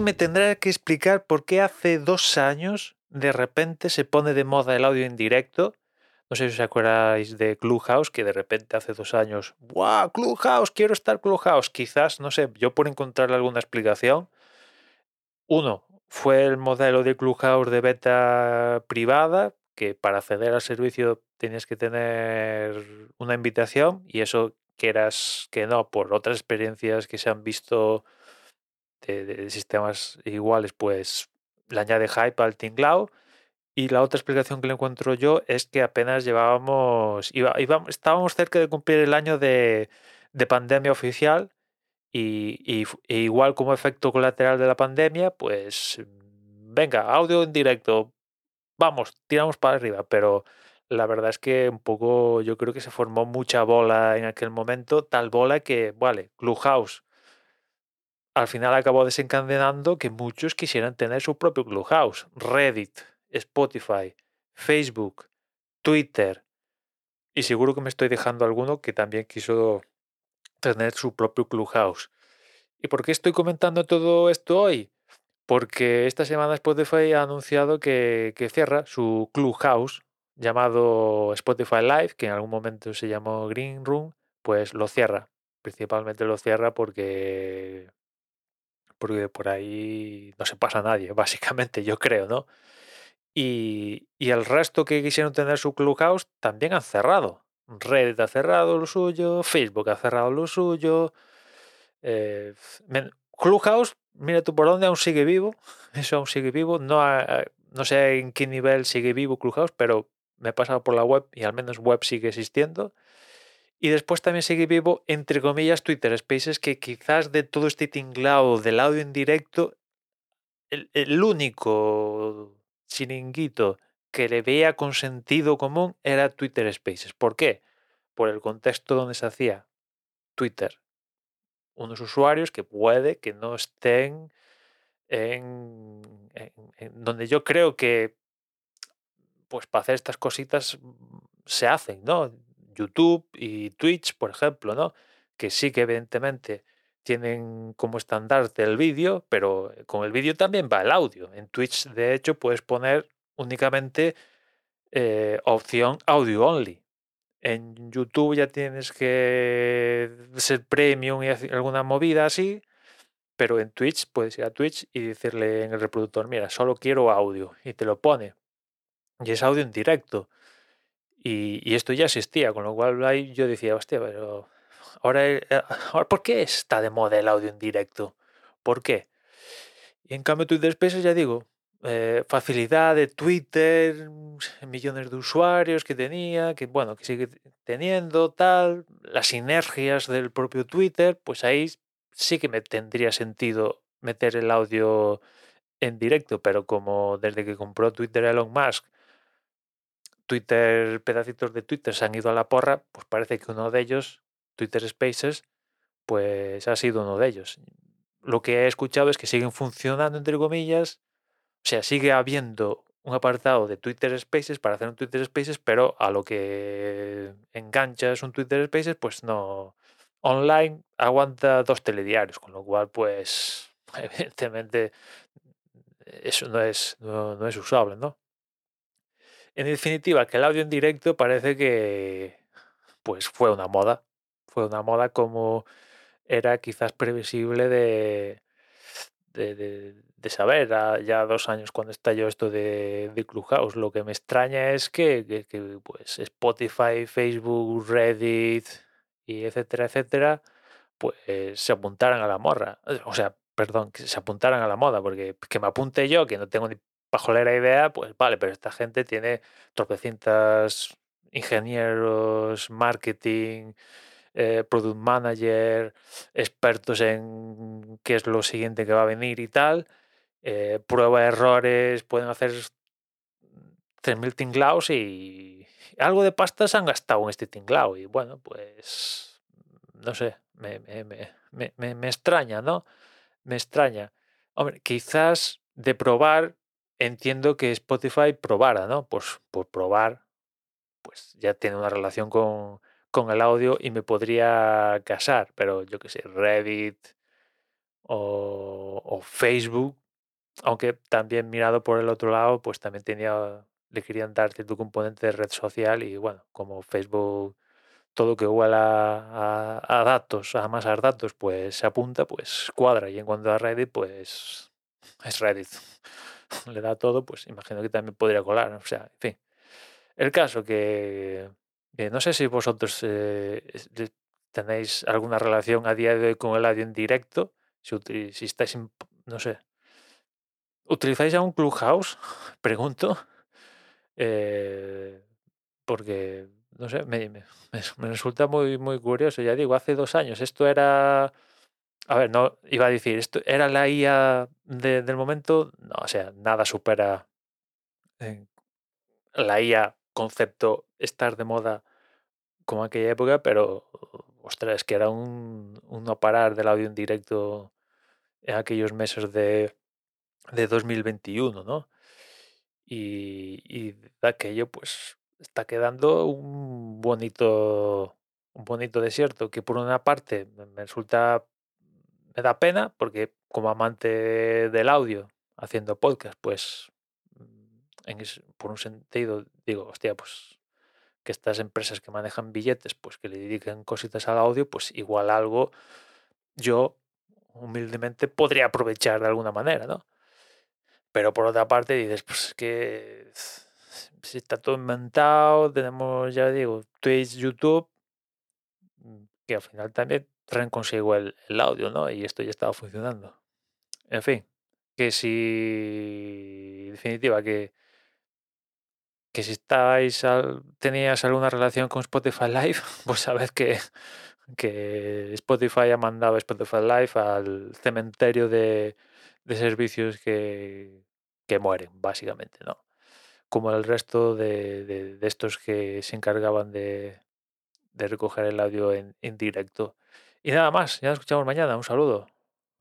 me tendrá que explicar por qué hace dos años de repente se pone de moda el audio en directo. No sé si os acordáis de Clubhouse, que de repente hace dos años, ¡Wow! Clubhouse, quiero estar Clubhouse. Quizás, no sé, yo por encontrarle alguna explicación. Uno, fue el modelo de Clubhouse de beta privada, que para acceder al servicio tienes que tener una invitación y eso quieras que no, por otras experiencias que se han visto de, sistemas iguales, pues le añade hype al tinglao. Y la otra explicación que le encuentro yo es que apenas llevábamos, iba, estábamos cerca de cumplir el año de, pandemia oficial y, e igual como efecto colateral de la pandemia, pues venga, audio en directo, vamos, tiramos para arriba, pero la verdad es que un poco yo creo que se formó mucha bola en aquel momento, tal bola que, vale, Clubhouse al final acabó desencadenando que muchos quisieran tener su propio Clubhouse, Reddit, Spotify, Facebook, Twitter, y seguro que me estoy dejando alguno que también quiso tener su propio Clubhouse. ¿Y por qué estoy comentando todo esto hoy? Porque esta semana Spotify ha anunciado que, cierra su Clubhouse, llamado Spotify Live, que en algún momento se llamó Green Room, pues lo cierra. Principalmente lo cierra porque, porque por ahí no se pasa nadie, básicamente, yo creo, ¿no? Y, y el resto que quisieron tener su Clubhouse también han cerrado. Reddit ha cerrado lo suyo, Facebook ha cerrado lo suyo. Eh, Clubhouse, mira tú por dónde aún sigue vivo. Eso aún sigue vivo. No, no sé en qué nivel sigue vivo Clubhouse, pero me he pasado por la web y al menos web sigue existiendo. Y después también sigue vivo, entre comillas, Twitter Spaces, que quizás de todo este tinglado del audio en directo, el, único chiringuito que le veía con sentido común era Twitter Spaces. ¿Por qué? Por el contexto donde se hacía Twitter. Unos usuarios que puede que no estén en donde yo creo que pues para hacer estas cositas mm, se hacen, ¿no? YouTube y Twitch, por ejemplo, ¿no? Que sí que evidentemente tienen como estandarte el vídeo, pero con el vídeo también va el audio. En Twitch, de hecho, puedes poner únicamente eh, opción audio only. En YouTube ya tienes que ser premium y alguna movida así, pero en Twitch puedes ir a Twitch y decirle en el reproductor, mira, solo quiero audio, y te lo pone y es audio en directo. Y, esto ya existía, con lo cual ahí yo decía, hostia, pero ahora, eh, ahora ¿por qué está de moda el audio en directo? ¿Por qué? Y en cambio Twitter Spaces ya digo, eh, facilidad de Twitter, millones de usuarios que tenía, que bueno, que sigue teniendo, tal, las sinergias del propio Twitter, pues ahí sí que me tendría sentido meter el audio en directo, pero como desde que compró Twitter Elon Musk Twitter, pedacitos de Twitter se han ido a la porra, pues parece que uno de ellos, Twitter Spaces, pues ha sido uno de ellos. Lo que he escuchado es que siguen funcionando, entre comillas, o sea, sigue habiendo un apartado de Twitter Spaces para hacer un Twitter Spaces, pero a lo que enganchas un Twitter Spaces, pues no. Online aguanta dos telediarios, con lo cual, pues, evidentemente, eso no es, no es usable, ¿no? En definitiva, que el audio en directo parece que pues fue una moda. Fue una moda como era quizás previsible de, de, saber ya dos años cuando estalló esto de, de Clubhouse. Lo que me extraña es que, pues Spotify, Facebook, Reddit y etcétera, etcétera, pues se apuntaran a la morra. O sea, perdón, que se apuntaran a la moda, porque que me apunte yo, que no tengo ni la idea, pues vale, pero esta gente tiene tropecientas ingenieros, marketing, eh, product manager, expertos en qué es lo siguiente que va a venir y tal, eh, prueba errores, pueden hacer 3.000 tinglaos y algo de pastas han gastado en este tinglao y bueno, pues no sé, me, me extraña, ¿no? Me extraña. Hombre, quizás de probar entiendo que Spotify probara, ¿no? Pues por probar, pues ya tiene una relación con, con el audio y me podría casar, pero yo qué sé, Reddit o, Facebook, aunque también mirado por el otro lado, pues también tenía, le querían dar cierto componente de red social y bueno, como Facebook, todo que huela a, a datos, a datos, pues se apunta, pues cuadra. Y en cuanto a Reddit, pues es Reddit. Le da todo, pues imagino que también podría colar. O sea, en fin. El caso que, que no sé si vosotros eh, tenéis alguna relación a día de hoy con el audio en directo, si, si estáis, no sé, ¿utilizáis aún Clubhouse? Pregunto. Eh, porque, no sé, me- me- me resulta muy, muy curioso. Ya digo, hace dos años esto era... A ver, no iba a decir, esto era la IA de- del momento. No, o sea, nada supera eh, la IA concepto estar de moda como aquella época, pero ostras, que era un, un no parar del audio en directo en aquellos meses de, de 2021, ¿no? Y, y aquello, pues, está quedando un bonito, un bonito desierto que por una parte me resulta, me da pena porque como amante del audio haciendo podcast, pues, mm, en por un sentido digo, hostia, pues que estas empresas que manejan billetes, pues que le dediquen cositas al audio, pues igual algo yo humildemente podría aprovechar de alguna manera, ¿no? Pero por otra parte dices, pues es que si está todo inventado, tenemos, ya digo, Twitch, YouTube, mm, que al final también traen consigo el, audio, ¿no? Y esto ya estaba funcionando. En fin, que si, en definitiva, que, que si estáis, al- tenías alguna relación con Spotify Live, pues sabed que, que Spotify ha mandado Spotify Live al cementerio de, de servicios que, que mueren, básicamente, ¿no? Como el resto de, de- estos que se encargaban de, de recoger el audio en, en directo. Y nada más, ya nos escuchamos mañana. Un saludo.